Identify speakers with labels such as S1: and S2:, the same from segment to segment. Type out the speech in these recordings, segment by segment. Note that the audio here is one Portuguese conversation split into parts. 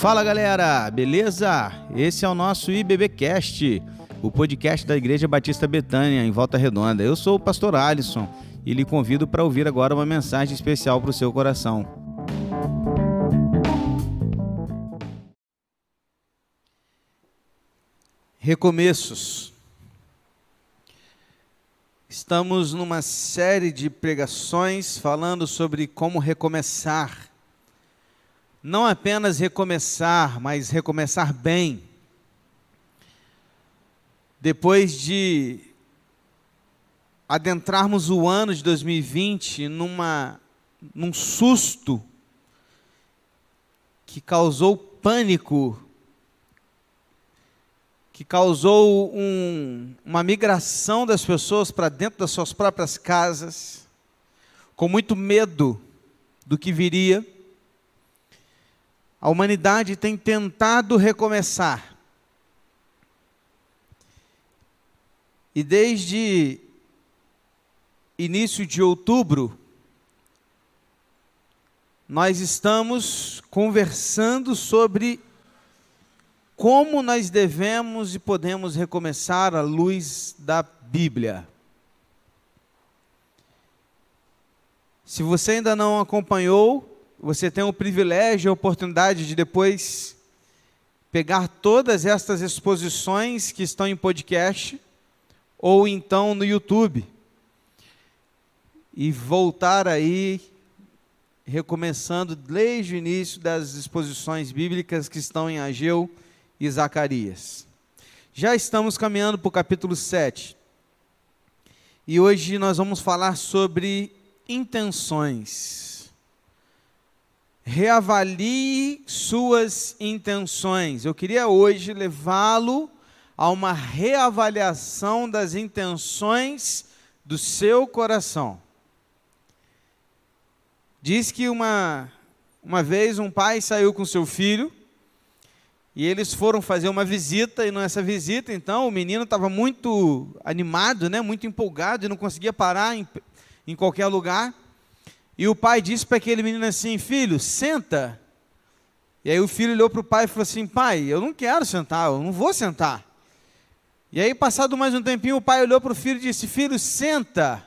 S1: Fala galera, beleza? Esse é o nosso IBBcast, o podcast da Igreja Batista Betânia, em Volta Redonda. Eu sou o pastor Alisson e lhe convido para ouvir agora uma mensagem especial para o seu coração. Recomeços. Estamos numa série de pregações falando sobre como recomeçar não apenas recomeçar, mas recomeçar bem. Depois de adentrarmos o ano de 2020 numa, num susto que causou pânico, que causou um, uma migração das pessoas para dentro das suas próprias casas, com muito medo do que viria a humanidade tem tentado recomeçar. E desde início de outubro, nós estamos conversando sobre como nós devemos e podemos recomeçar à luz da Bíblia. Se você ainda não acompanhou, você tem o privilégio e a oportunidade de depois pegar todas estas exposições que estão em podcast ou então no YouTube e voltar aí recomeçando desde o início das exposições bíblicas que estão em Ageu e Zacarias. Já estamos caminhando para o capítulo 7. E hoje nós vamos falar sobre intenções reavalie suas intenções. Eu queria hoje levá-lo a uma reavaliação das intenções do seu coração. Diz que uma, uma vez um pai saiu com seu filho e eles foram fazer uma visita, e nessa visita, então, o menino estava muito animado, né, muito empolgado e não conseguia parar em, em qualquer lugar. E o pai disse para aquele menino assim: Filho, senta. E aí o filho olhou para o pai e falou assim: Pai, eu não quero sentar, eu não vou sentar. E aí, passado mais um tempinho, o pai olhou para o filho e disse: Filho, senta.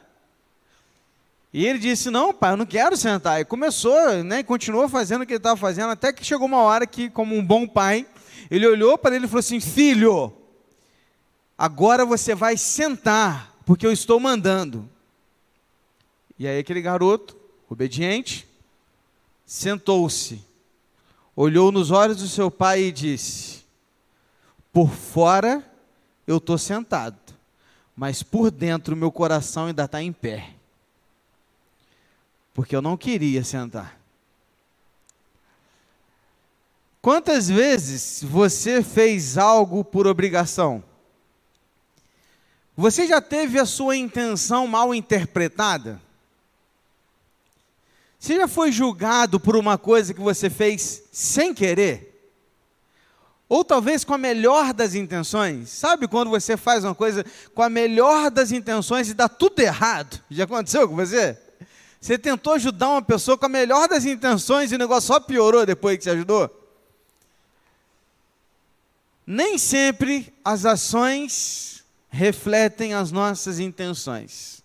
S1: E ele disse: Não, pai, eu não quero sentar. E começou, né, continuou fazendo o que ele estava fazendo, até que chegou uma hora que, como um bom pai, ele olhou para ele e falou assim: Filho, agora você vai sentar, porque eu estou mandando. E aí, aquele garoto obediente, sentou-se, olhou nos olhos do seu pai e disse: Por fora eu estou sentado, mas por dentro meu coração ainda está em pé, porque eu não queria sentar. Quantas vezes você fez algo por obrigação? Você já teve a sua intenção mal interpretada? Você já foi julgado por uma coisa que você fez sem querer? Ou talvez com a melhor das intenções? Sabe quando você faz uma coisa com a melhor das intenções e dá tudo errado? Já aconteceu com você? Você tentou ajudar uma pessoa com a melhor das intenções e o negócio só piorou depois que você ajudou? Nem sempre as ações refletem as nossas intenções.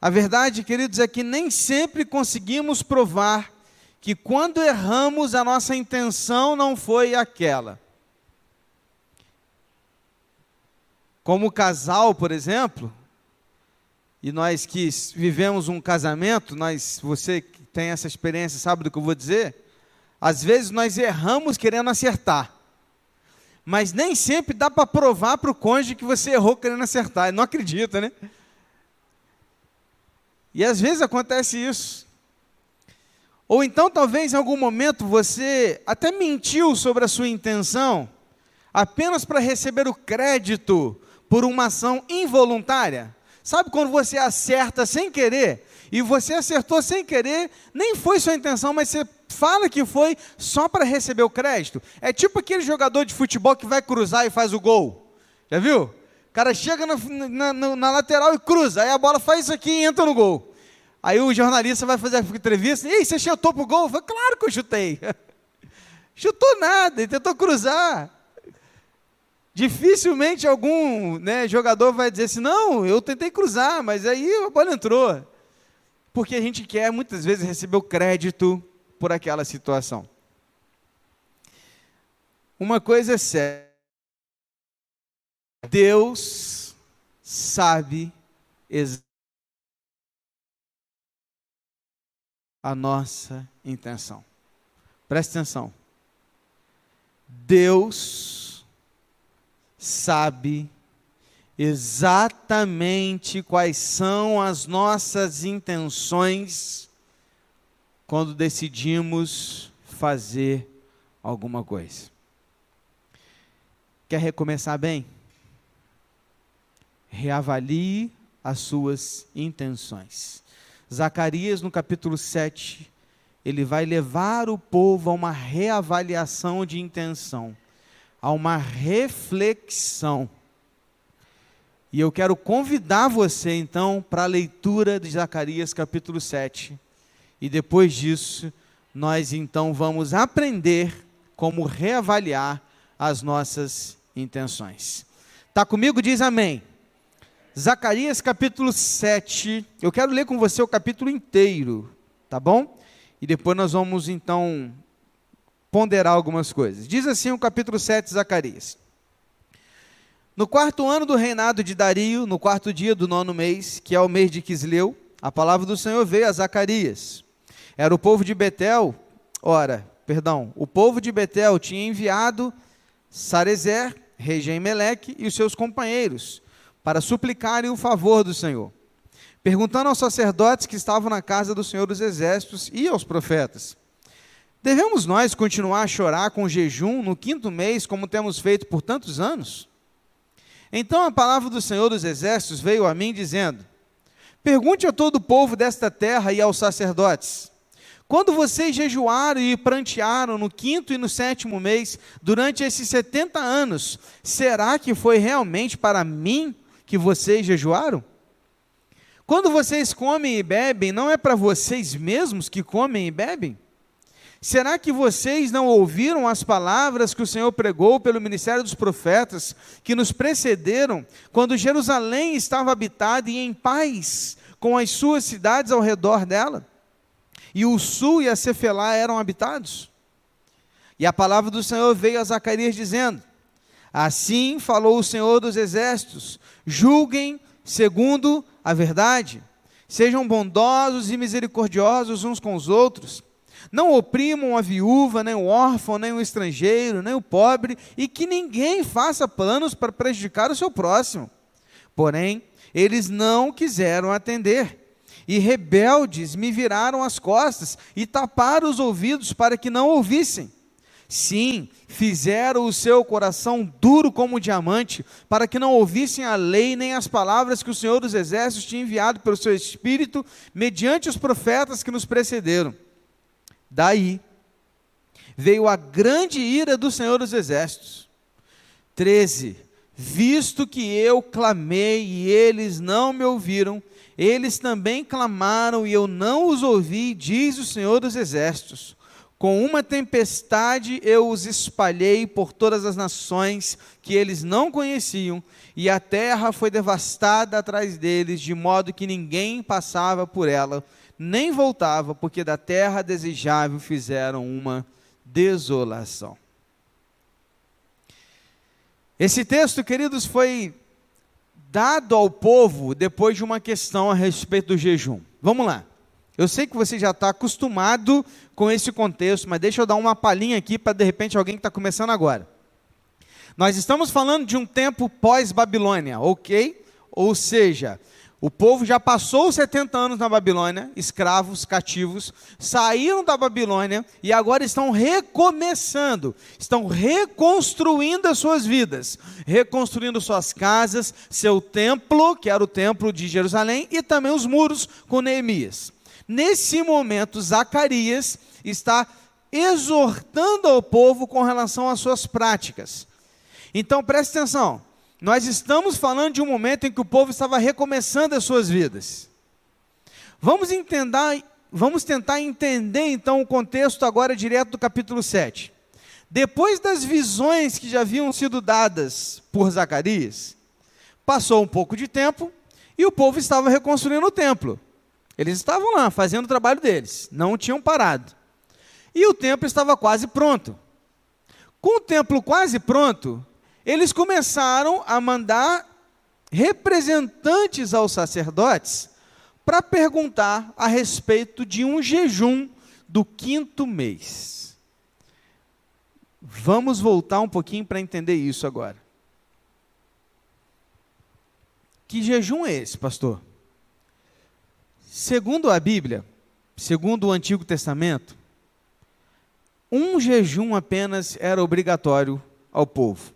S1: A verdade, queridos, é que nem sempre conseguimos provar que quando erramos, a nossa intenção não foi aquela. Como casal, por exemplo, e nós que vivemos um casamento, nós, você que tem essa experiência sabe do que eu vou dizer? Às vezes nós erramos querendo acertar. Mas nem sempre dá para provar para o cônjuge que você errou querendo acertar. Ele não acredita, né? E às vezes acontece isso. Ou então, talvez em algum momento você até mentiu sobre a sua intenção, apenas para receber o crédito por uma ação involuntária. Sabe quando você acerta sem querer? E você acertou sem querer, nem foi sua intenção, mas você fala que foi só para receber o crédito. É tipo aquele jogador de futebol que vai cruzar e faz o gol. Já viu? O cara chega na, na, na lateral e cruza, aí a bola faz isso aqui e entra no gol. Aí o jornalista vai fazer a entrevista, e você chutou pro gol? Eu falei, claro que eu chutei. Chutou nada, ele tentou cruzar. Dificilmente algum né, jogador vai dizer assim: não, eu tentei cruzar, mas aí a bola entrou. Porque a gente quer muitas vezes receber o crédito por aquela situação. Uma coisa é séria: Deus sabe a nossa intenção. Preste atenção. Deus sabe exatamente quais são as nossas intenções quando decidimos fazer alguma coisa. Quer recomeçar bem? Reavalie as suas intenções. Zacarias, no capítulo 7, ele vai levar o povo a uma reavaliação de intenção, a uma reflexão. E eu quero convidar você, então, para a leitura de Zacarias, capítulo 7. E depois disso, nós então vamos aprender como reavaliar as nossas intenções. Está comigo? Diz amém. Zacarias capítulo 7. Eu quero ler com você o capítulo inteiro, tá bom? E depois nós vamos então ponderar algumas coisas. Diz assim o capítulo 7 de Zacarias. No quarto ano do reinado de Dario, no quarto dia do nono mês, que é o mês de Quisleu, a palavra do Senhor veio a Zacarias. Era o povo de Betel, ora, perdão, o povo de Betel tinha enviado Sarezer, rei Meleque, e os seus companheiros, para suplicarem o favor do Senhor, perguntando aos sacerdotes que estavam na casa do Senhor dos Exércitos e aos profetas: Devemos nós continuar a chorar com jejum no quinto mês, como temos feito por tantos anos? Então a palavra do Senhor dos Exércitos veio a mim, dizendo: Pergunte a todo o povo desta terra e aos sacerdotes: quando vocês jejuaram e prantearam no quinto e no sétimo mês, durante esses 70 anos, será que foi realmente para mim que vocês jejuaram? Quando vocês comem e bebem, não é para vocês mesmos que comem e bebem? Será que vocês não ouviram as palavras que o Senhor pregou pelo ministério dos profetas que nos precederam, quando Jerusalém estava habitada e em paz, com as suas cidades ao redor dela? E o sul e a Cefelá eram habitados? E a palavra do Senhor veio a Zacarias dizendo: Assim falou o Senhor dos exércitos: julguem segundo a verdade, sejam bondosos e misericordiosos uns com os outros, não oprimam a viúva, nem o órfão, nem o estrangeiro, nem o pobre, e que ninguém faça planos para prejudicar o seu próximo. Porém, eles não quiseram atender. E rebeldes me viraram as costas e taparam os ouvidos para que não ouvissem. Sim, fizeram o seu coração duro como diamante, para que não ouvissem a lei nem as palavras que o Senhor dos Exércitos tinha enviado pelo seu Espírito, mediante os profetas que nos precederam. Daí veio a grande ira do Senhor dos Exércitos. 13. Visto que eu clamei e eles não me ouviram, eles também clamaram e eu não os ouvi, diz o Senhor dos Exércitos. Com uma tempestade eu os espalhei por todas as nações que eles não conheciam, e a terra foi devastada atrás deles, de modo que ninguém passava por ela, nem voltava, porque da terra desejável fizeram uma desolação. Esse texto, queridos, foi dado ao povo depois de uma questão a respeito do jejum. Vamos lá. Eu sei que você já está acostumado com esse contexto, mas deixa eu dar uma palhinha aqui para de repente alguém que está começando agora. Nós estamos falando de um tempo pós-Babilônia, ok? Ou seja, o povo já passou os 70 anos na Babilônia, escravos, cativos, saíram da Babilônia e agora estão recomeçando, estão reconstruindo as suas vidas, reconstruindo suas casas, seu templo, que era o templo de Jerusalém, e também os muros com Neemias. Nesse momento, Zacarias está exortando ao povo com relação às suas práticas. Então preste atenção, nós estamos falando de um momento em que o povo estava recomeçando as suas vidas. Vamos entender, vamos tentar entender então o contexto agora direto do capítulo 7. Depois das visões que já haviam sido dadas por Zacarias, passou um pouco de tempo e o povo estava reconstruindo o templo. Eles estavam lá fazendo o trabalho deles, não tinham parado. E o templo estava quase pronto. Com o templo quase pronto, eles começaram a mandar representantes aos sacerdotes para perguntar a respeito de um jejum do quinto mês. Vamos voltar um pouquinho para entender isso agora. Que jejum é esse, pastor? Segundo a Bíblia, segundo o Antigo Testamento, um jejum apenas era obrigatório ao povo.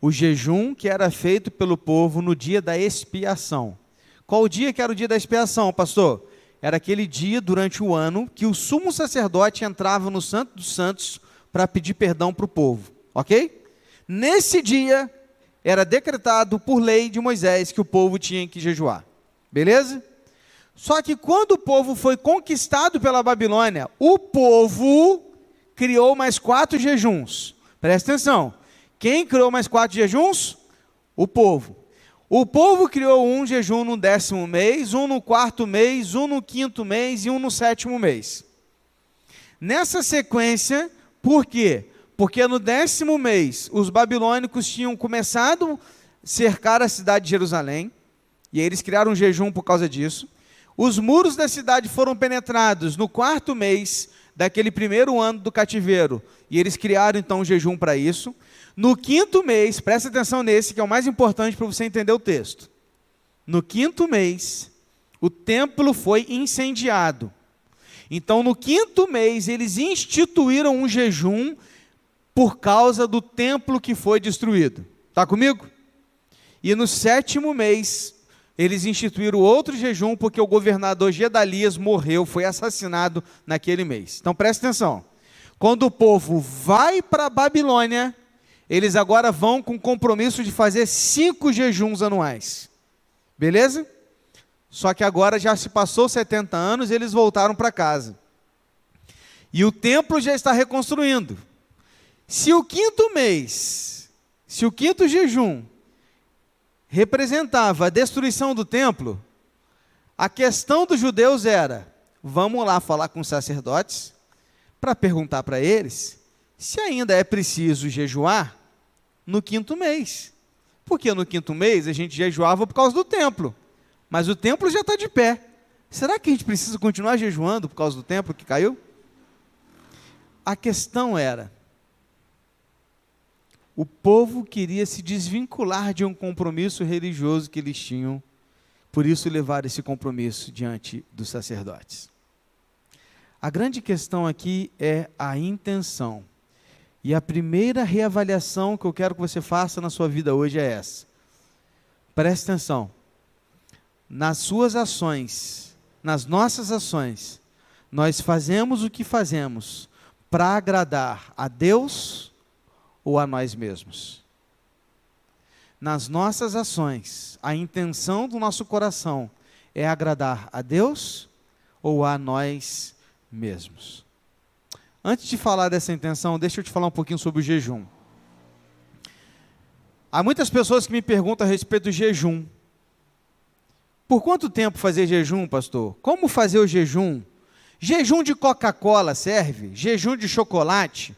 S1: O jejum que era feito pelo povo no dia da expiação. Qual o dia que era o dia da expiação, pastor? Era aquele dia durante o ano que o sumo sacerdote entrava no Santo dos Santos para pedir perdão para o povo, ok? Nesse dia era decretado por lei de Moisés que o povo tinha que jejuar, beleza? Só que quando o povo foi conquistado pela Babilônia, o povo criou mais quatro jejuns. Presta atenção. Quem criou mais quatro jejuns? O povo. O povo criou um jejum no décimo mês, um no quarto mês, um no quinto mês e um no sétimo mês. Nessa sequência, por quê? Porque no décimo mês os babilônicos tinham começado a cercar a cidade de Jerusalém, e eles criaram um jejum por causa disso. Os muros da cidade foram penetrados no quarto mês daquele primeiro ano do cativeiro, e eles criaram então um jejum para isso. No quinto mês, presta atenção nesse que é o mais importante para você entender o texto. No quinto mês, o templo foi incendiado. Então, no quinto mês, eles instituíram um jejum por causa do templo que foi destruído. Está comigo? E no sétimo mês, eles instituíram outro jejum porque o governador Gedalias morreu, foi assassinado naquele mês. Então presta atenção. Quando o povo vai para a Babilônia, eles agora vão com compromisso de fazer cinco jejuns anuais. Beleza? Só que agora já se passou 70 anos e eles voltaram para casa. E o templo já está reconstruindo. Se o quinto mês, se o quinto jejum representava a destruição do templo, a questão dos judeus era: vamos lá falar com os sacerdotes para perguntar para eles se ainda é preciso jejuar no quinto mês. Porque no quinto mês a gente jejuava por causa do templo, mas o templo já está de pé. Será que a gente precisa continuar jejuando por causa do templo que caiu? A questão era: o povo queria se desvincular de um compromisso religioso que eles tinham, por isso levar esse compromisso diante dos sacerdotes. A grande questão aqui é a intenção. E a primeira reavaliação que eu quero que você faça na sua vida hoje é essa. Preste atenção. Nas suas ações, nas nossas ações, nós fazemos o que fazemos para agradar a Deus ou a nós mesmos. Nas nossas ações, a intenção do nosso coração é agradar a Deus ou a nós mesmos. Antes de falar dessa intenção, deixa eu te falar um pouquinho sobre o jejum. Há muitas pessoas que me perguntam a respeito do jejum. Por quanto tempo fazer jejum, pastor? Como fazer o jejum? Jejum de Coca-Cola serve? Jejum de chocolate?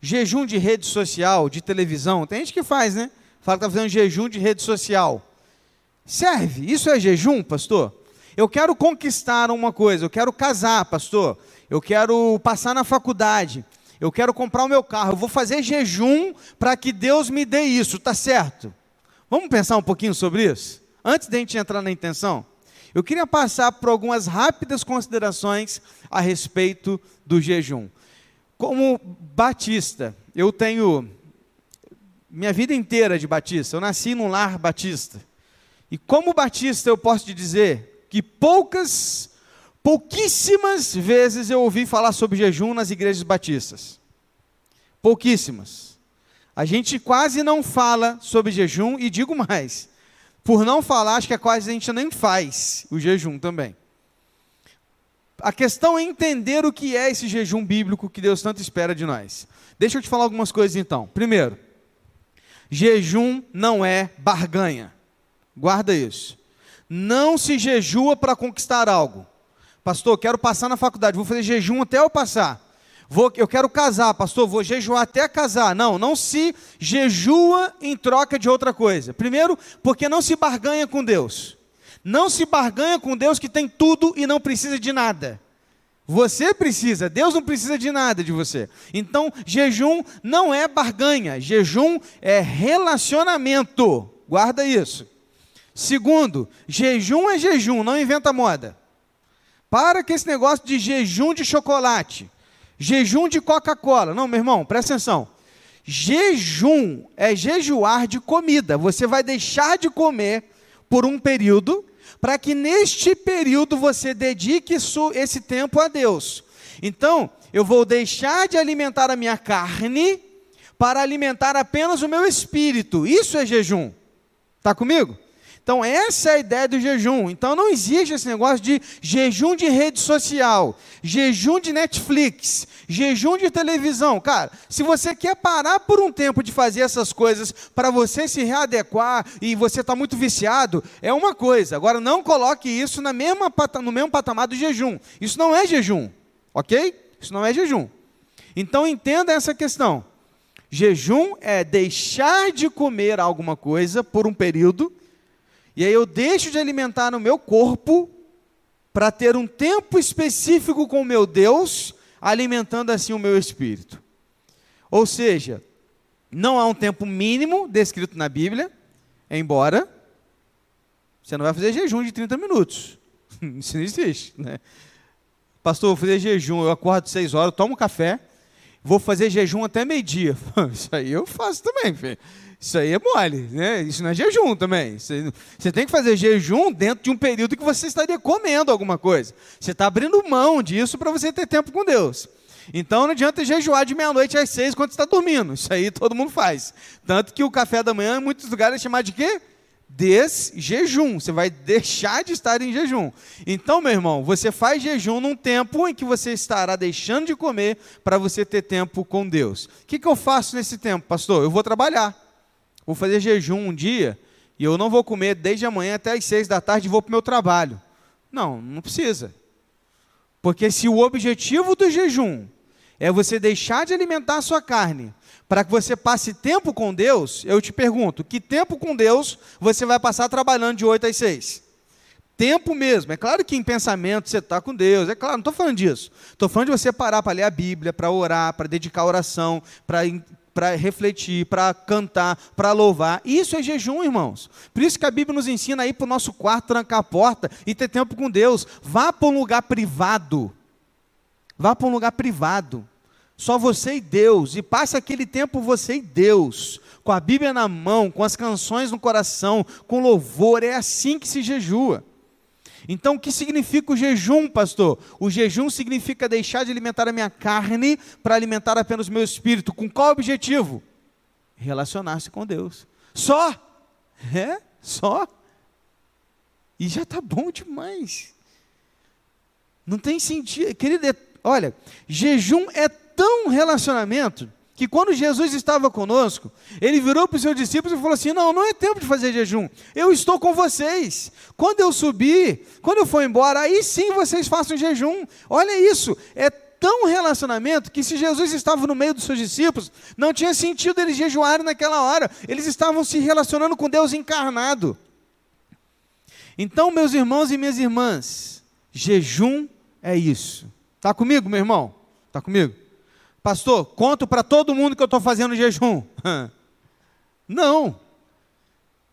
S1: Jejum de rede social, de televisão. Tem gente que faz, né? Fala que está fazendo jejum de rede social. Serve? Isso é jejum, pastor? Eu quero conquistar uma coisa, eu quero casar, pastor. Eu quero passar na faculdade. Eu quero comprar o meu carro. Eu vou fazer jejum para que Deus me dê isso, tá certo? Vamos pensar um pouquinho sobre isso? Antes de a gente entrar na intenção? Eu queria passar por algumas rápidas considerações a respeito do jejum. Como batista, eu tenho minha vida inteira de batista. Eu nasci num lar batista. E como batista, eu posso te dizer que poucas, pouquíssimas vezes eu ouvi falar sobre jejum nas igrejas batistas. Pouquíssimas. A gente quase não fala sobre jejum e digo mais. Por não falar, acho que é quase a gente nem faz o jejum também. A questão é entender o que é esse jejum bíblico que Deus tanto espera de nós. Deixa eu te falar algumas coisas então. Primeiro, jejum não é barganha. Guarda isso. Não se jejua para conquistar algo. Pastor, quero passar na faculdade, vou fazer jejum até eu passar. Vou, eu quero casar, pastor, vou jejuar até casar. Não, não se jejua em troca de outra coisa. Primeiro, porque não se barganha com Deus. Não se barganha com Deus que tem tudo e não precisa de nada. Você precisa, Deus não precisa de nada de você. Então, jejum não é barganha, jejum é relacionamento. Guarda isso. Segundo, jejum é jejum, não inventa moda. Para com esse negócio de jejum de chocolate, jejum de Coca-Cola. Não, meu irmão, presta atenção. Jejum é jejuar de comida. Você vai deixar de comer por um período, para que neste período você dedique esse tempo a Deus. Então, eu vou deixar de alimentar a minha carne para alimentar apenas o meu espírito. Isso é jejum. Está comigo? Então, essa é a ideia do jejum. Então, não existe esse negócio de jejum de rede social, jejum de Netflix, jejum de televisão. Cara, se você quer parar por um tempo de fazer essas coisas para você se readequar e você está muito viciado, é uma coisa. Agora, não coloque isso na mesma, no mesmo patamar do jejum. Isso não é jejum, ok? Isso não é jejum. Então, entenda essa questão. Jejum é deixar de comer alguma coisa por um período e aí eu deixo de alimentar o meu corpo para ter um tempo específico com o meu Deus, alimentando assim o meu espírito. Ou seja, não há um tempo mínimo descrito na Bíblia, embora você não vai fazer jejum de 30 minutos. Isso não existe. Né? Pastor, vou fazer jejum, eu acordo 6 horas, tomo café, vou fazer jejum até meio-dia. Isso aí eu faço também, filho. Isso aí é mole, né? Isso não é jejum também. Você, tem que fazer jejum dentro de um período que você estaria comendo alguma coisa. Você está abrindo mão disso para você ter tempo com Deus. Então não adianta jejuar de meia-noite às seis quando está dormindo. Isso aí todo mundo faz. Tanto que o café da manhã, em muitos lugares, é chamado de quê? Desjejum. Você vai deixar de estar em jejum. Então, meu irmão, você faz jejum num tempo em que você estará deixando de comer para você ter tempo com Deus. O que, que eu faço nesse tempo, pastor? Eu vou trabalhar vou fazer jejum um dia e eu não vou comer desde amanhã até as seis da tarde e vou para o meu trabalho. Não, não precisa. Porque se o objetivo do jejum é você deixar de alimentar a sua carne para que você passe tempo com Deus, eu te pergunto, que tempo com Deus você vai passar trabalhando de 8 às 6? Tempo mesmo. É claro que em pensamento você está com Deus, é claro, não estou falando disso. Estou falando de você parar para ler a Bíblia, para orar, para dedicar oração, para para refletir, para cantar, para louvar. Isso é jejum, irmãos. Por isso que a Bíblia nos ensina a ir para o nosso quarto, trancar a porta e ter tempo com Deus. Vá para um lugar privado. Vá para um lugar privado. Só você e Deus. E passe aquele tempo você e Deus. Com a Bíblia na mão, com as canções no coração, com louvor. É assim que se jejua. Então, o que significa o jejum, pastor? O jejum significa deixar de alimentar a minha carne para alimentar apenas o meu espírito. Com qual objetivo? Relacionar-se com Deus. Só. É, só. E já está bom demais. Não tem sentido. Querido, é, olha, jejum é tão relacionamento que quando Jesus estava conosco, ele virou para os seus discípulos e falou assim: Não, não é tempo de fazer jejum, eu estou com vocês. Quando eu subir, quando eu for embora, aí sim vocês façam jejum. Olha isso, é tão relacionamento que se Jesus estava no meio dos seus discípulos, não tinha sentido eles jejuarem naquela hora, eles estavam se relacionando com Deus encarnado. Então, meus irmãos e minhas irmãs, jejum é isso. Está comigo, meu irmão? Está comigo? Pastor, conto para todo mundo que eu estou fazendo jejum. Não.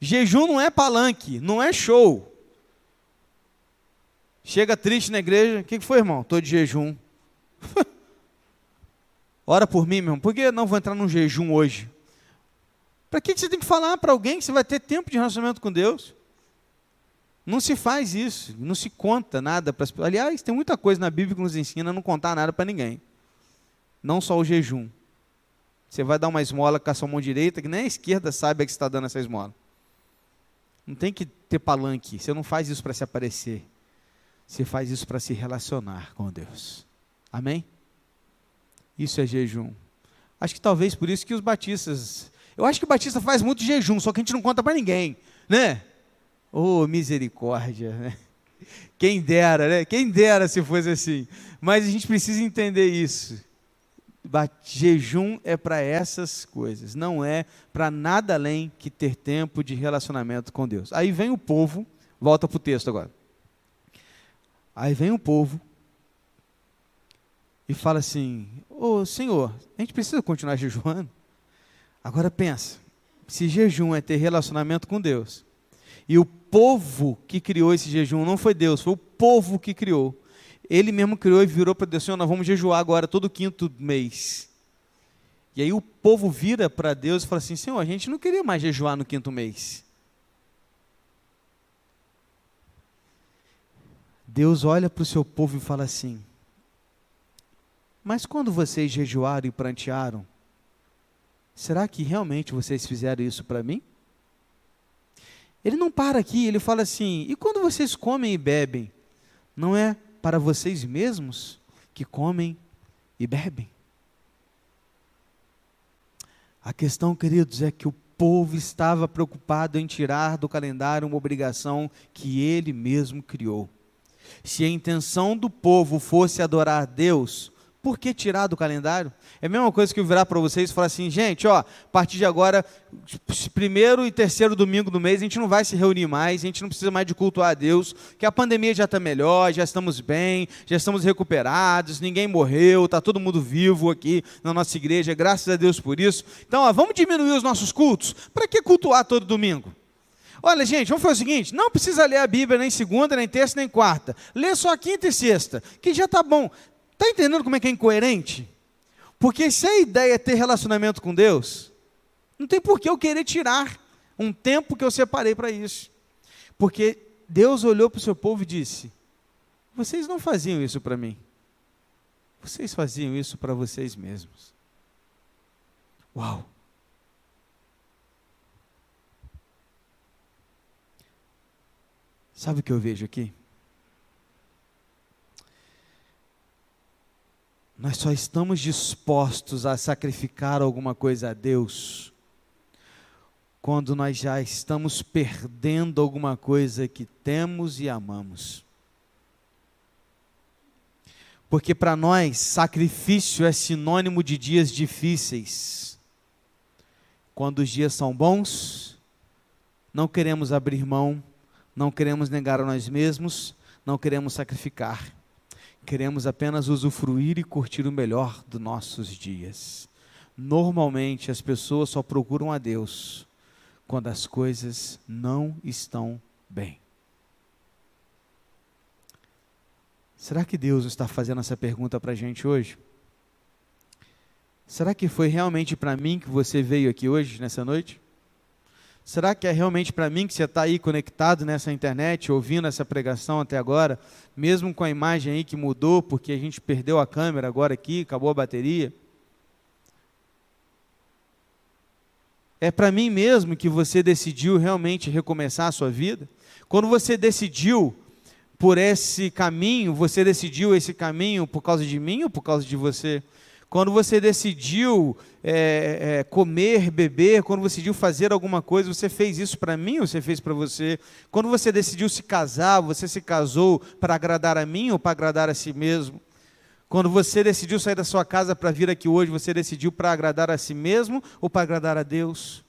S1: Jejum não é palanque, não é show. Chega triste na igreja, o que, foi, irmão? Estou de jejum. Ora por mim, meu irmão. Por que não vou entrar num jejum hoje? Para que você tem que falar para alguém que você vai ter tempo de relacionamento com Deus? Não se faz isso, não se conta nada para as pessoas. Aliás, tem muita coisa na Bíblia que nos ensina a não contar nada para ninguém não só o jejum. Você vai dar uma esmola com a sua mão direita, que nem a esquerda sabe que está dando essa esmola. Não tem que ter palanque, você não faz isso para se aparecer. Você faz isso para se relacionar com Deus. Amém? Isso é jejum. Acho que talvez por isso que os batistas. Eu acho que o batista faz muito jejum, só que a gente não conta para ninguém, né? Oh, misericórdia, né? Quem dera, né? Quem dera se fosse assim. Mas a gente precisa entender isso. Jejum é para essas coisas, não é para nada além que ter tempo de relacionamento com Deus. Aí vem o povo, volta para o texto agora. Aí vem o povo e fala assim: Ô oh, Senhor, a gente precisa continuar jejuando? Agora pensa: se jejum é ter relacionamento com Deus, e o povo que criou esse jejum não foi Deus, foi o povo que criou. Ele mesmo criou e virou para Deus, Senhor, nós vamos jejuar agora todo quinto mês. E aí o povo vira para Deus e fala assim: Senhor, a gente não queria mais jejuar no quinto mês. Deus olha para o seu povo e fala assim: Mas quando vocês jejuaram e prantearam, será que realmente vocês fizeram isso para mim? Ele não para aqui, ele fala assim: E quando vocês comem e bebem, não é para vocês mesmos que comem e bebem. A questão, queridos, é que o povo estava preocupado em tirar do calendário uma obrigação que ele mesmo criou. Se a intenção do povo fosse adorar Deus, por que tirar do calendário? É a mesma coisa que eu virar para vocês e falar assim, gente, ó, a partir de agora, primeiro e terceiro domingo do mês, a gente não vai se reunir mais, a gente não precisa mais de cultuar a Deus, que a pandemia já está melhor, já estamos bem, já estamos recuperados, ninguém morreu, está todo mundo vivo aqui na nossa igreja, graças a Deus por isso. Então, ó, vamos diminuir os nossos cultos. Para que cultuar todo domingo? Olha, gente, vamos fazer o seguinte: não precisa ler a Bíblia nem segunda, nem terça, nem quarta. Lê só quinta e sexta, que já está bom. Está entendendo como é que é incoerente? Porque se a ideia é ter relacionamento com Deus, não tem por que eu querer tirar um tempo que eu separei para isso. Porque Deus olhou para o seu povo e disse: Vocês não faziam isso para mim. Vocês faziam isso para vocês mesmos. Uau! Sabe o que eu vejo aqui? Nós só estamos dispostos a sacrificar alguma coisa a Deus quando nós já estamos perdendo alguma coisa que temos e amamos. Porque para nós, sacrifício é sinônimo de dias difíceis. Quando os dias são bons, não queremos abrir mão, não queremos negar a nós mesmos, não queremos sacrificar. Queremos apenas usufruir e curtir o melhor dos nossos dias. Normalmente as pessoas só procuram a Deus quando as coisas não estão bem. Será que Deus está fazendo essa pergunta para a gente hoje? Será que foi realmente para mim que você veio aqui hoje, nessa noite? Será que é realmente para mim que você está aí conectado nessa internet, ouvindo essa pregação até agora, mesmo com a imagem aí que mudou, porque a gente perdeu a câmera agora aqui, acabou a bateria? É para mim mesmo que você decidiu realmente recomeçar a sua vida? Quando você decidiu por esse caminho, você decidiu esse caminho por causa de mim ou por causa de você? Quando você decidiu é, é, comer, beber, quando você decidiu fazer alguma coisa, você fez isso para mim ou você fez para você? Quando você decidiu se casar, você se casou para agradar a mim ou para agradar a si mesmo? Quando você decidiu sair da sua casa para vir aqui hoje, você decidiu para agradar a si mesmo ou para agradar a Deus?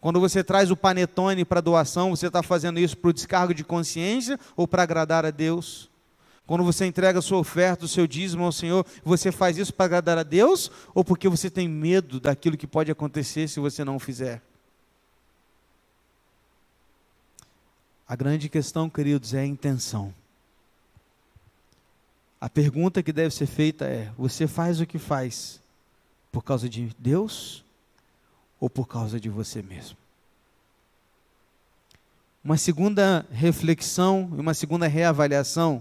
S1: Quando você traz o panetone para doação, você está fazendo isso para o descargo de consciência ou para agradar a Deus? Quando você entrega a sua oferta, o seu dízimo ao Senhor, você faz isso para agradar a Deus ou porque você tem medo daquilo que pode acontecer se você não fizer? A grande questão, queridos, é a intenção. A pergunta que deve ser feita é: você faz o que faz por causa de Deus ou por causa de você mesmo? Uma segunda reflexão e uma segunda reavaliação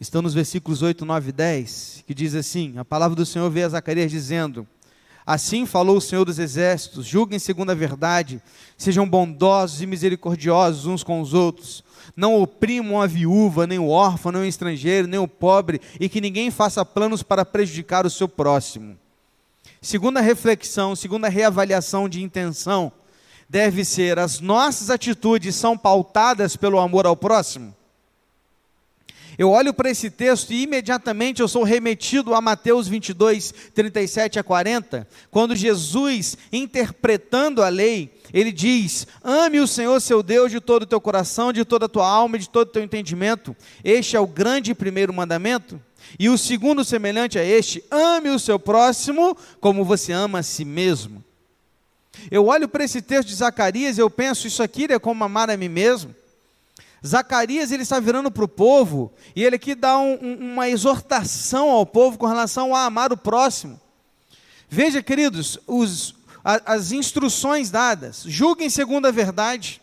S1: estão nos versículos 8, 9 e 10, que diz assim: A palavra do Senhor veio a Zacarias dizendo: Assim falou o Senhor dos Exércitos: julguem segundo a verdade, sejam bondosos e misericordiosos uns com os outros. Não oprimam a viúva, nem o órfão, nem o estrangeiro, nem o pobre, e que ninguém faça planos para prejudicar o seu próximo. Segunda reflexão, segunda reavaliação de intenção, deve ser: as nossas atitudes são pautadas pelo amor ao próximo? Eu olho para esse texto e imediatamente eu sou remetido a Mateus 22, 37 a 40, quando Jesus, interpretando a lei, ele diz: Ame o Senhor seu Deus de todo o teu coração, de toda a tua alma e de todo o teu entendimento. Este é o grande primeiro mandamento. E o segundo, semelhante a este: ame o seu próximo como você ama a si mesmo. Eu olho para esse texto de Zacarias e eu penso: isso aqui é como amar a mim mesmo. Zacarias ele está virando para o povo e ele aqui dá um, um, uma exortação ao povo com relação a amar o próximo. Veja, queridos, os, a, as instruções dadas: julguem segundo a verdade,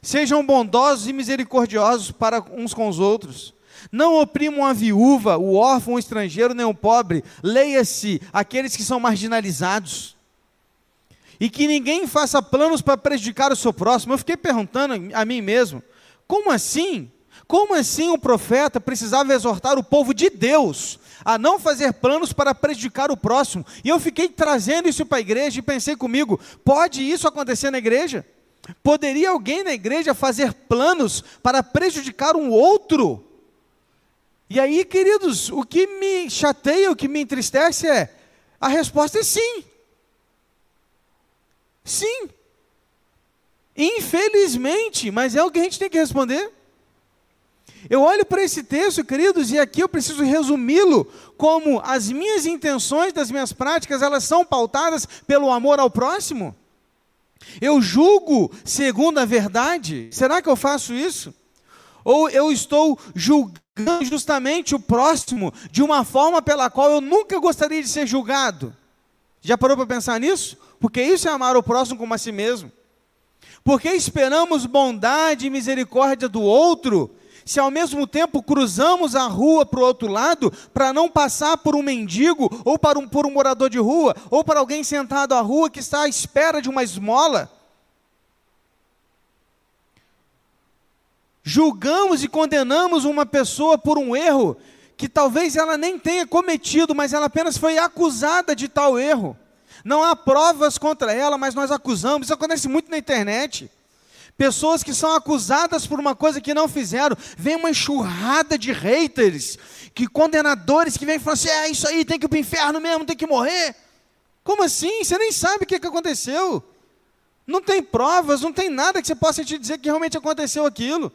S1: sejam bondosos e misericordiosos para uns com os outros. Não oprimam a viúva, o órfão, o estrangeiro, nem o pobre. Leia-se aqueles que são marginalizados e que ninguém faça planos para prejudicar o seu próximo. Eu fiquei perguntando a mim mesmo: como assim? Como assim o profeta precisava exortar o povo de Deus a não fazer planos para prejudicar o próximo? E eu fiquei trazendo isso para a igreja e pensei comigo: pode isso acontecer na igreja? Poderia alguém na igreja fazer planos para prejudicar um outro? E aí, queridos, o que me chateia, o que me entristece é: a resposta é sim. Sim. Infelizmente, mas é o que a gente tem que responder. Eu olho para esse texto, queridos, e aqui eu preciso resumi-lo como as minhas intenções das minhas práticas, elas são pautadas pelo amor ao próximo? Eu julgo segundo a verdade? Será que eu faço isso? Ou eu estou julgando justamente o próximo de uma forma pela qual eu nunca gostaria de ser julgado? Já parou para pensar nisso? Porque isso é amar o próximo como a si mesmo. Porque esperamos bondade e misericórdia do outro, se ao mesmo tempo cruzamos a rua para o outro lado, para não passar por um mendigo, ou para um, por um morador de rua, ou para alguém sentado à rua que está à espera de uma esmola. Julgamos e condenamos uma pessoa por um erro que talvez ela nem tenha cometido, mas ela apenas foi acusada de tal erro. Não há provas contra ela, mas nós acusamos. Isso acontece muito na internet. Pessoas que são acusadas por uma coisa que não fizeram. Vem uma enxurrada de haters, que condenadores que vêm falando assim: é isso aí, tem que ir para o inferno mesmo, tem que morrer. Como assim? Você nem sabe o que, que aconteceu. Não tem provas, não tem nada que você possa te dizer que realmente aconteceu aquilo.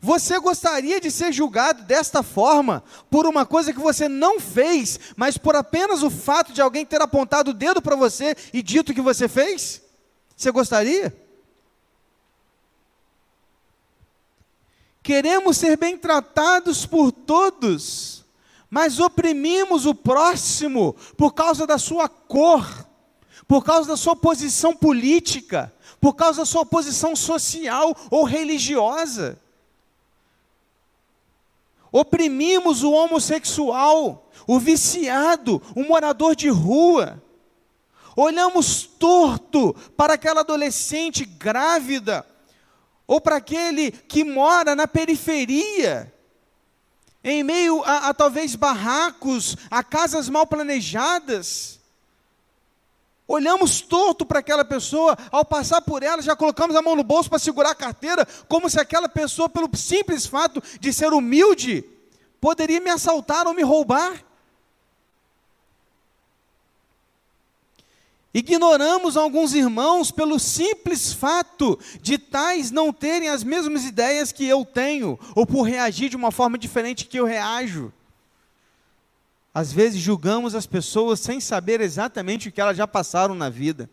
S1: Você gostaria de ser julgado desta forma, por uma coisa que você não fez, mas por apenas o fato de alguém ter apontado o dedo para você e dito que você fez? Você gostaria? Queremos ser bem tratados por todos, mas oprimimos o próximo por causa da sua cor, por causa da sua posição política, por causa da sua posição social ou religiosa oprimimos o homossexual, o viciado, o morador de rua. Olhamos torto para aquela adolescente grávida, ou para aquele que mora na periferia, em meio a, a talvez barracos, a casas mal planejadas. Olhamos torto para aquela pessoa, ao passar por ela, já colocamos a mão no bolso para segurar a carteira, como se aquela pessoa, pelo simples fato de ser humilde, poderia me assaltar ou me roubar. Ignoramos alguns irmãos pelo simples fato de tais não terem as mesmas ideias que eu tenho, ou por reagir de uma forma diferente que eu reajo. Às vezes julgamos as pessoas sem saber exatamente o que elas já passaram na vida.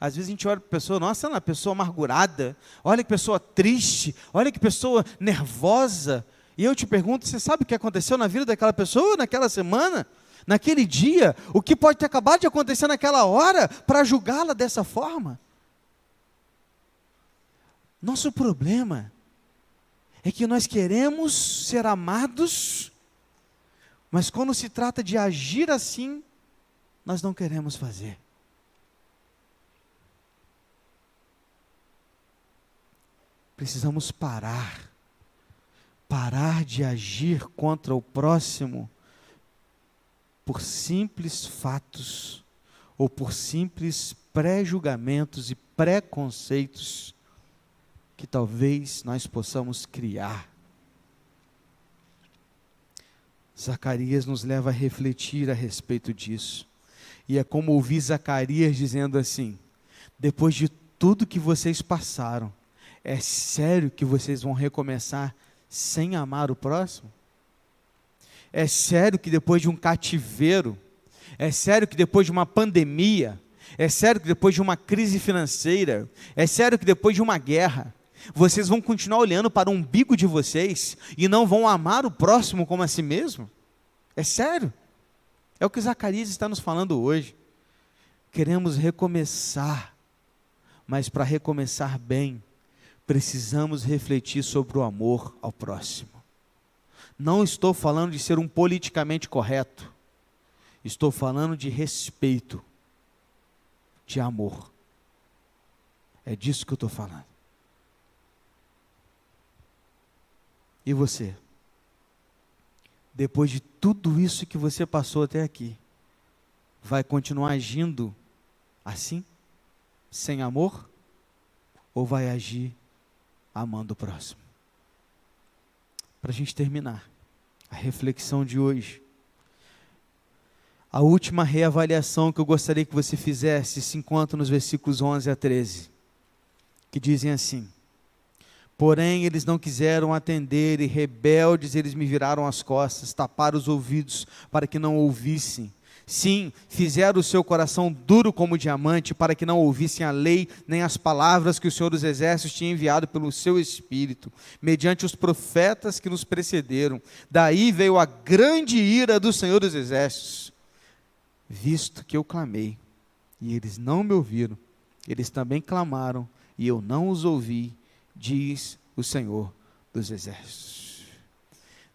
S1: Às vezes a gente olha para a pessoa, nossa, ela é uma pessoa amargurada, olha que pessoa triste, olha que pessoa nervosa. E eu te pergunto, você sabe o que aconteceu na vida daquela pessoa naquela semana? Naquele dia? O que pode ter acabado de acontecer naquela hora para julgá-la dessa forma? Nosso problema é que nós queremos ser amados mas quando se trata de agir assim, nós não queremos fazer. Precisamos parar, parar de agir contra o próximo por simples fatos ou por simples pré-julgamentos e preconceitos que talvez nós possamos criar. Zacarias nos leva a refletir a respeito disso. E é como ouvir Zacarias dizendo assim: depois de tudo que vocês passaram, é sério que vocês vão recomeçar sem amar o próximo? É sério que depois de um cativeiro, é sério que depois de uma pandemia, é sério que depois de uma crise financeira, é sério que depois de uma guerra, vocês vão continuar olhando para o umbigo de vocês e não vão amar o próximo como a si mesmo? É sério? É o que Zacarias está nos falando hoje. Queremos recomeçar, mas para recomeçar bem, precisamos refletir sobre o amor ao próximo. Não estou falando de ser um politicamente correto. Estou falando de respeito, de amor. É disso que eu estou falando. E você? Depois de tudo isso que você passou até aqui, vai continuar agindo assim? Sem amor? Ou vai agir amando o próximo? para a gente terminar a reflexão de hoje. A última reavaliação que eu gostaria que você fizesse se encontra nos versículos 11 a 13, que dizem assim: Porém, eles não quiseram atender, e rebeldes eles me viraram as costas, taparam os ouvidos para que não ouvissem. Sim, fizeram o seu coração duro como diamante, para que não ouvissem a lei nem as palavras que o Senhor dos Exércitos tinha enviado pelo seu Espírito, mediante os profetas que nos precederam. Daí veio a grande ira do Senhor dos Exércitos, visto que eu clamei, e eles não me ouviram, eles também clamaram, e eu não os ouvi, diz o Senhor dos Exércitos.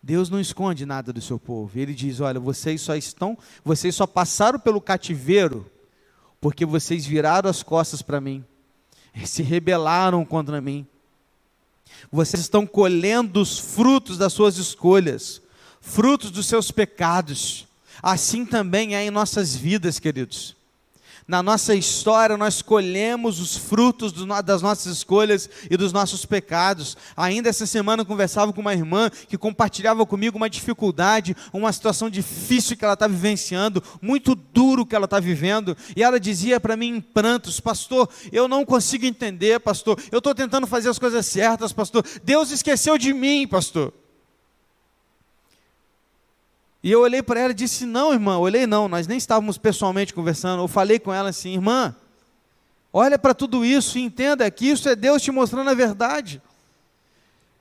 S1: Deus não esconde nada do seu povo. Ele diz: "Olha, vocês só estão, vocês só passaram pelo cativeiro porque vocês viraram as costas para mim, se rebelaram contra mim. Vocês estão colhendo os frutos das suas escolhas, frutos dos seus pecados. Assim também é em nossas vidas, queridos na nossa história nós colhemos os frutos do, das nossas escolhas e dos nossos pecados. Ainda essa semana eu conversava com uma irmã que compartilhava comigo uma dificuldade, uma situação difícil que ela está vivenciando, muito duro que ela está vivendo, e ela dizia para mim em prantos: Pastor, eu não consigo entender, pastor, eu estou tentando fazer as coisas certas, pastor, Deus esqueceu de mim, pastor. E eu olhei para ela e disse: Não, irmã, olhei não, nós nem estávamos pessoalmente conversando. Eu falei com ela assim: Irmã, olha para tudo isso e entenda que isso é Deus te mostrando a verdade.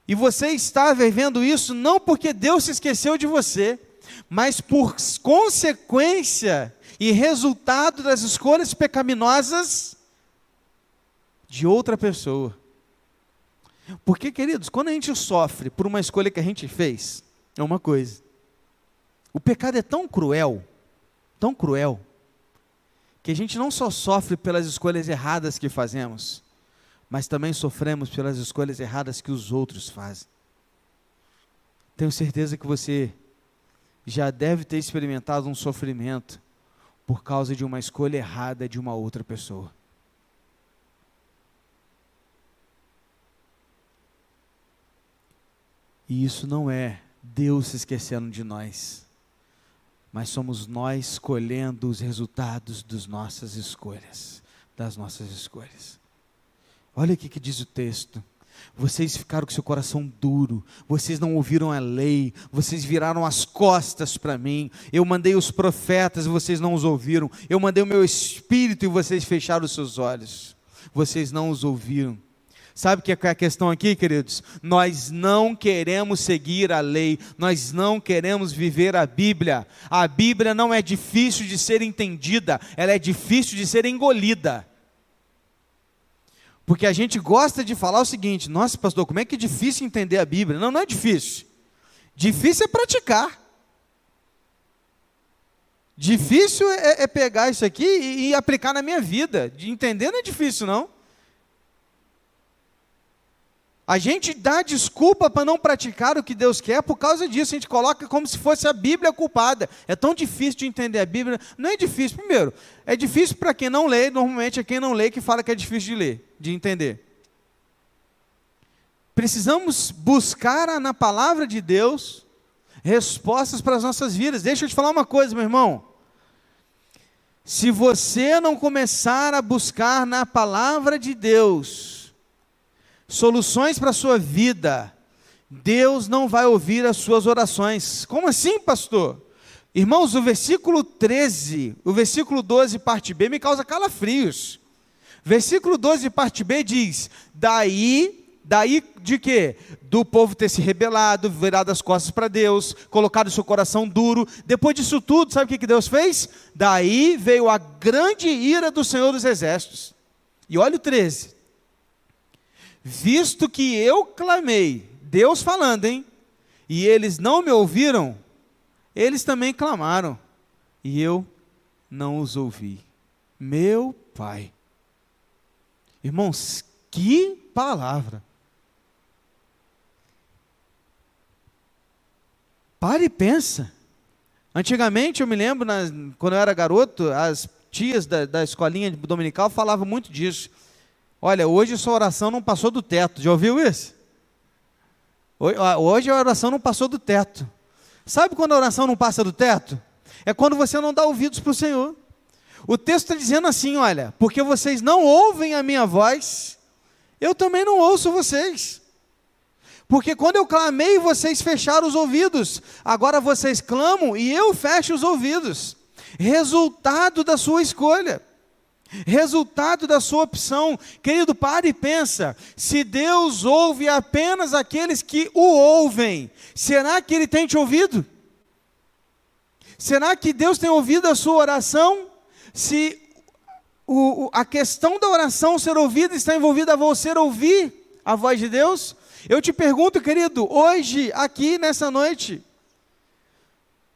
S1: E você está vivendo isso não porque Deus se esqueceu de você, mas por consequência e resultado das escolhas pecaminosas de outra pessoa. Porque, queridos, quando a gente sofre por uma escolha que a gente fez, é uma coisa. O pecado é tão cruel, tão cruel, que a gente não só sofre pelas escolhas erradas que fazemos, mas também sofremos pelas escolhas erradas que os outros fazem. Tenho certeza que você já deve ter experimentado um sofrimento por causa de uma escolha errada de uma outra pessoa. E isso não é Deus se esquecendo de nós mas somos nós escolhendo os resultados das nossas escolhas, das nossas escolhas. Olha o que diz o texto. Vocês ficaram com seu coração duro, vocês não ouviram a lei, vocês viraram as costas para mim. Eu mandei os profetas e vocês não os ouviram. Eu mandei o meu espírito e vocês fecharam os seus olhos. Vocês não os ouviram. Sabe o que é a questão aqui, queridos? Nós não queremos seguir a lei, nós não queremos viver a Bíblia. A Bíblia não é difícil de ser entendida, ela é difícil de ser engolida. Porque a gente gosta de falar o seguinte: nossa, pastor, como é que é difícil entender a Bíblia? Não, não é difícil. Difícil é praticar. Difícil é, é pegar isso aqui e, e aplicar na minha vida. De entender não é difícil, não. A gente dá desculpa para não praticar o que Deus quer por causa disso. A gente coloca como se fosse a Bíblia culpada. É tão difícil de entender a Bíblia. Não é difícil, primeiro. É difícil para quem não lê. Normalmente é quem não lê que fala que é difícil de ler, de entender. Precisamos buscar na palavra de Deus respostas para as nossas vidas. Deixa eu te falar uma coisa, meu irmão. Se você não começar a buscar na palavra de Deus, soluções para a sua vida, Deus não vai ouvir as suas orações. Como assim, pastor? Irmãos, o versículo 13, o versículo 12, parte B, me causa calafrios. Versículo 12, parte B diz: Daí, daí de quê? Do povo ter se rebelado, virado as costas para Deus, colocado seu coração duro. Depois disso tudo, sabe o que Deus fez? Daí veio a grande ira do Senhor dos Exércitos. E olha o 13 visto que eu clamei, Deus falando, hein? E eles não me ouviram, eles também clamaram, e eu não os ouvi. Meu Pai. Irmãos, que palavra. Pare e pensa. Antigamente, eu me lembro, quando eu era garoto, as tias da, da escolinha dominical falavam muito disso. Olha, hoje sua oração não passou do teto. Já ouviu isso? Hoje a oração não passou do teto. Sabe quando a oração não passa do teto? É quando você não dá ouvidos para o Senhor. O texto está dizendo assim: olha, porque vocês não ouvem a minha voz, eu também não ouço vocês. Porque quando eu clamei, vocês fecharam os ouvidos. Agora vocês clamam e eu fecho os ouvidos. Resultado da sua escolha. Resultado da sua opção. Querido, pare e pensa. Se Deus ouve apenas aqueles que o ouvem, será que Ele tem te ouvido? Será que Deus tem ouvido a sua oração? Se o, a questão da oração ser ouvida está envolvida a você ouvir a voz de Deus? Eu te pergunto, querido, hoje, aqui nessa noite,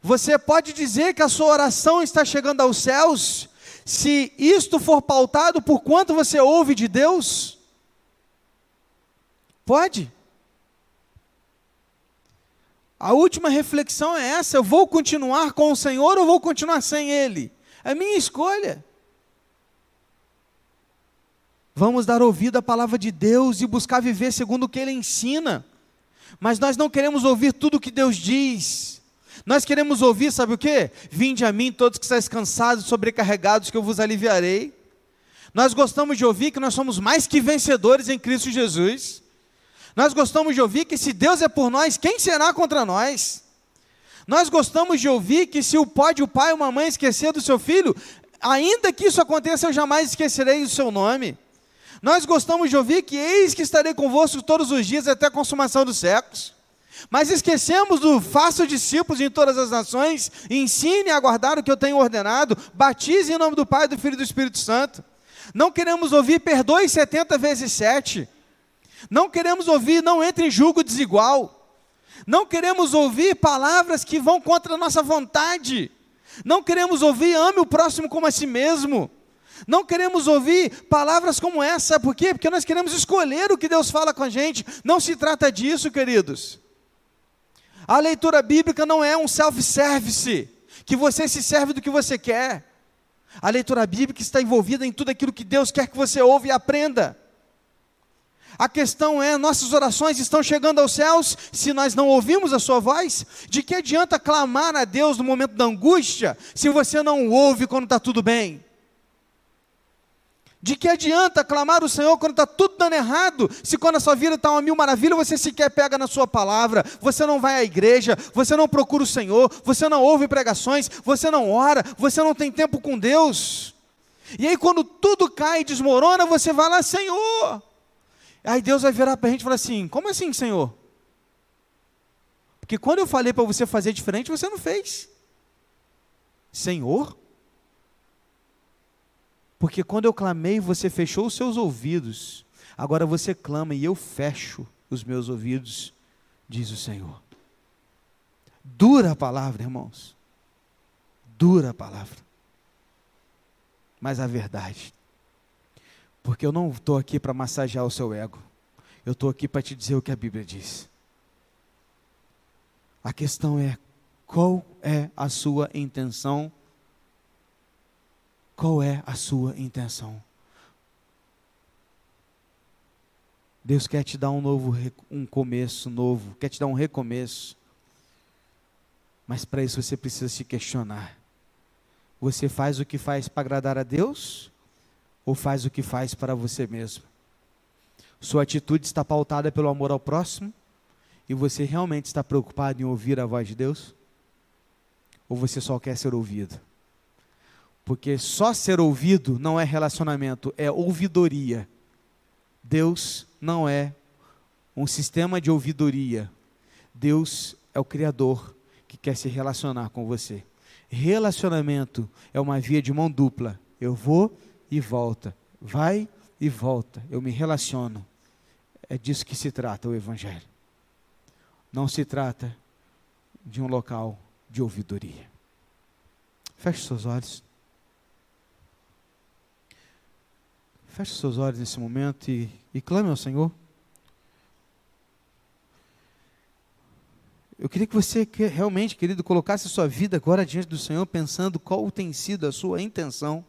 S1: você pode dizer que a sua oração está chegando aos céus? Se isto for pautado por quanto você ouve de Deus? Pode. A última reflexão é essa: eu vou continuar com o Senhor ou vou continuar sem Ele? É minha escolha. Vamos dar ouvido à palavra de Deus e buscar viver segundo o que Ele ensina. Mas nós não queremos ouvir tudo o que Deus diz. Nós queremos ouvir, sabe o que? Vinde a mim todos que estáis cansados, sobrecarregados, que eu vos aliviarei. Nós gostamos de ouvir que nós somos mais que vencedores em Cristo Jesus. Nós gostamos de ouvir que se Deus é por nós, quem será contra nós? Nós gostamos de ouvir que se o pode o pai ou uma mãe esquecer do seu filho, ainda que isso aconteça, eu jamais esquecerei o seu nome. Nós gostamos de ouvir que eis que estarei convosco todos os dias até a consumação dos séculos. Mas esquecemos do faço discípulos em todas as nações, ensine a guardar o que eu tenho ordenado, batize em nome do Pai, do Filho e do Espírito Santo. Não queremos ouvir perdoe 70 vezes 7. Não queremos ouvir não entre em julgo desigual. Não queremos ouvir palavras que vão contra a nossa vontade. Não queremos ouvir ame o próximo como a si mesmo. Não queremos ouvir palavras como essa, por quê? Porque nós queremos escolher o que Deus fala com a gente. Não se trata disso, queridos. A leitura bíblica não é um self-service, que você se serve do que você quer. A leitura bíblica está envolvida em tudo aquilo que Deus quer que você ouve e aprenda. A questão é: nossas orações estão chegando aos céus se nós não ouvimos a Sua voz? De que adianta clamar a Deus no momento da angústia se você não ouve quando está tudo bem? De que adianta clamar o Senhor quando está tudo dando errado? Se quando a sua vida está uma mil maravilha, você sequer pega na sua palavra, você não vai à igreja, você não procura o Senhor, você não ouve pregações, você não ora, você não tem tempo com Deus. E aí, quando tudo cai e desmorona, você vai lá, Senhor. Aí Deus vai virar para a gente e falar assim: Como assim, Senhor? Porque quando eu falei para você fazer diferente, você não fez. Senhor? Porque quando eu clamei, você fechou os seus ouvidos. Agora você clama e eu fecho os meus ouvidos, diz o Senhor. Dura a palavra, irmãos. dura a palavra, mas a verdade. Porque eu não estou aqui para massagear o seu ego, eu estou aqui para te dizer o que a Bíblia diz. A questão é qual é a sua intenção? Qual é a sua intenção? Deus quer te dar um novo um começo novo, quer te dar um recomeço. Mas para isso você precisa se questionar. Você faz o que faz para agradar a Deus ou faz o que faz para você mesmo? Sua atitude está pautada pelo amor ao próximo e você realmente está preocupado em ouvir a voz de Deus? Ou você só quer ser ouvido? Porque só ser ouvido não é relacionamento, é ouvidoria. Deus não é um sistema de ouvidoria. Deus é o Criador que quer se relacionar com você. Relacionamento é uma via de mão dupla. Eu vou e volta. Vai e volta. Eu me relaciono. É disso que se trata o Evangelho. Não se trata de um local de ouvidoria. Feche seus olhos. Feche seus olhos nesse momento e, e clame ao Senhor. Eu queria que você realmente, querido, colocasse a sua vida agora diante do Senhor, pensando qual tem sido a sua intenção.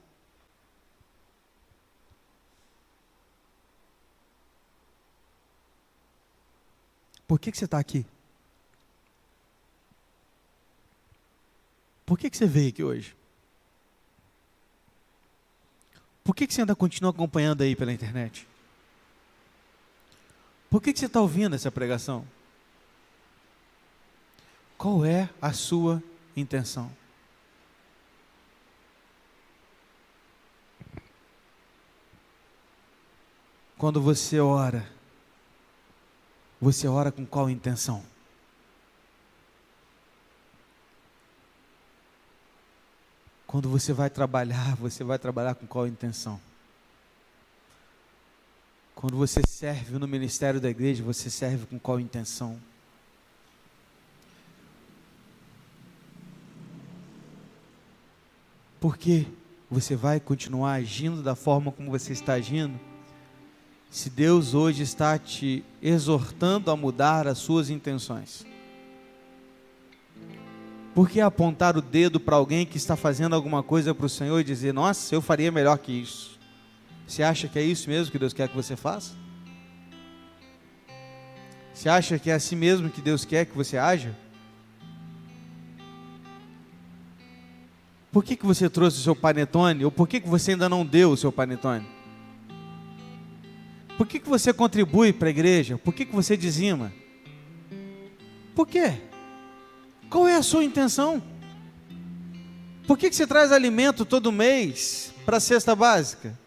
S1: Por que, que você está aqui? Por que, que você veio aqui hoje? Por que, que você ainda continua acompanhando aí pela internet? Por que, que você está ouvindo essa pregação? Qual é a sua intenção? Quando você ora, você ora com qual intenção? Quando você vai trabalhar, você vai trabalhar com qual intenção? Quando você serve no ministério da igreja, você serve com qual intenção? Porque você vai continuar agindo da forma como você está agindo? Se Deus hoje está te exortando a mudar as suas intenções. Por que apontar o dedo para alguém que está fazendo alguma coisa para o Senhor e dizer, nossa, eu faria melhor que isso? Você acha que é isso mesmo que Deus quer que você faça? Você acha que é assim mesmo que Deus quer que você haja? Por que, que você trouxe o seu panetone? Ou por que, que você ainda não deu o seu panetone? Por que, que você contribui para a igreja? Por que, que você dizima? Por quê? Qual é a sua intenção? Por que, que você traz alimento todo mês para a cesta básica?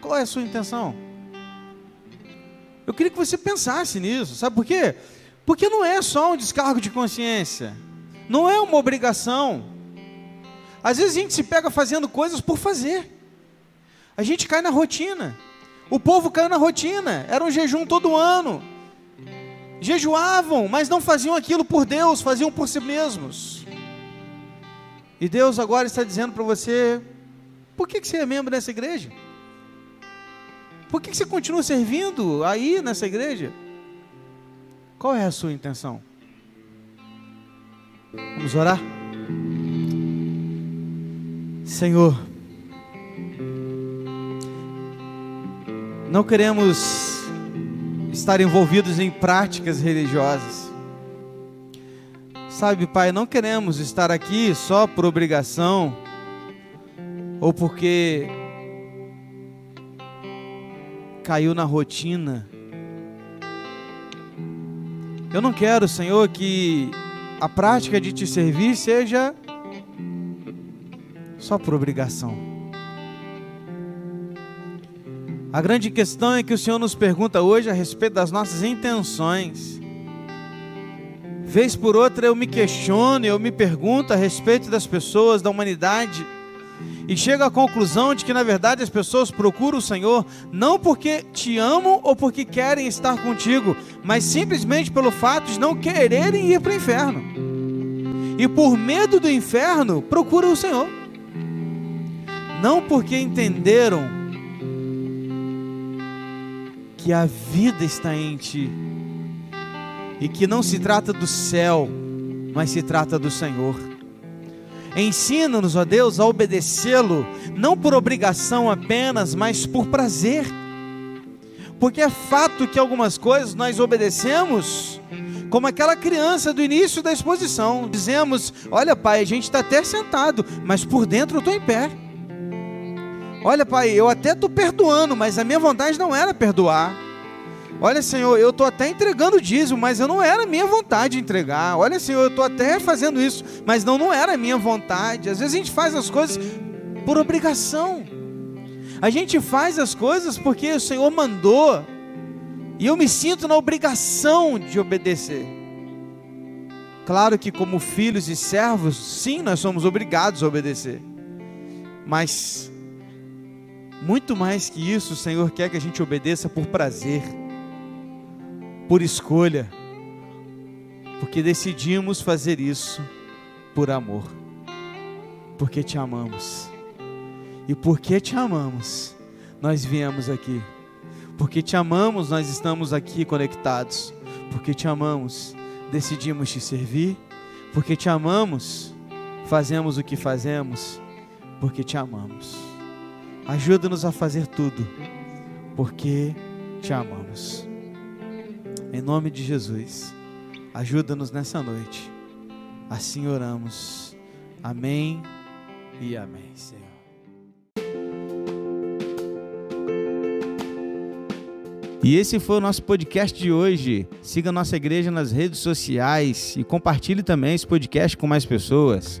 S1: Qual é a sua intenção? Eu queria que você pensasse nisso, sabe por quê? Porque não é só um descargo de consciência, não é uma obrigação. Às vezes a gente se pega fazendo coisas por fazer, a gente cai na rotina. O povo caiu na rotina, era um jejum todo ano, jejuavam, mas não faziam aquilo por Deus, faziam por si mesmos. E Deus agora está dizendo para você: por que, você é membro dessa igreja? Por que você continua servindo aí nessa igreja? Qual é a sua intenção? Vamos orar? Senhor, não queremos estar envolvidos em práticas religiosas. Sabe, Pai, não queremos estar aqui só por obrigação ou porque caiu na rotina. Eu não quero, Senhor, que a prática de te servir seja só por obrigação. A grande questão é que o Senhor nos pergunta hoje a respeito das nossas intenções. Vez por outra eu me questiono, eu me pergunto a respeito das pessoas, da humanidade, e chego à conclusão de que na verdade as pessoas procuram o Senhor não porque te amam ou porque querem estar contigo, mas simplesmente pelo fato de não quererem ir para o inferno. e por medo do inferno procuram o Senhor. Não porque entenderam que a vida está em ti e que não se trata do céu, mas se trata do Senhor. Ensina-nos, ó Deus, a obedecê-lo, não por obrigação apenas, mas por prazer. Porque é fato que algumas coisas nós obedecemos, como aquela criança do início da exposição. Dizemos: Olha, pai, a gente está até sentado, mas por dentro eu estou em pé. Olha, pai, eu até estou perdoando, mas a minha vontade não era perdoar. Olha, Senhor, eu estou até entregando o dízimo, mas eu não era minha vontade entregar. Olha, Senhor, eu estou até fazendo isso, mas não, não era minha vontade. Às vezes a gente faz as coisas por obrigação. A gente faz as coisas porque o Senhor mandou. E eu me sinto na obrigação de obedecer. Claro que, como filhos e servos, sim, nós somos obrigados a obedecer. Mas, muito mais que isso, o Senhor quer que a gente obedeça por prazer por escolha, porque decidimos fazer isso por amor, porque te amamos. E porque te amamos, nós viemos aqui. Porque te amamos, nós estamos aqui conectados. Porque te amamos, decidimos te servir. Porque te amamos, fazemos o que fazemos. Porque te amamos. Ajuda-nos a fazer tudo, porque te amamos. Em nome de Jesus, ajuda-nos nessa noite. Assim oramos. Amém e amém, Senhor. E esse foi o nosso podcast de hoje. Siga nossa igreja nas redes sociais e compartilhe também esse podcast com mais pessoas.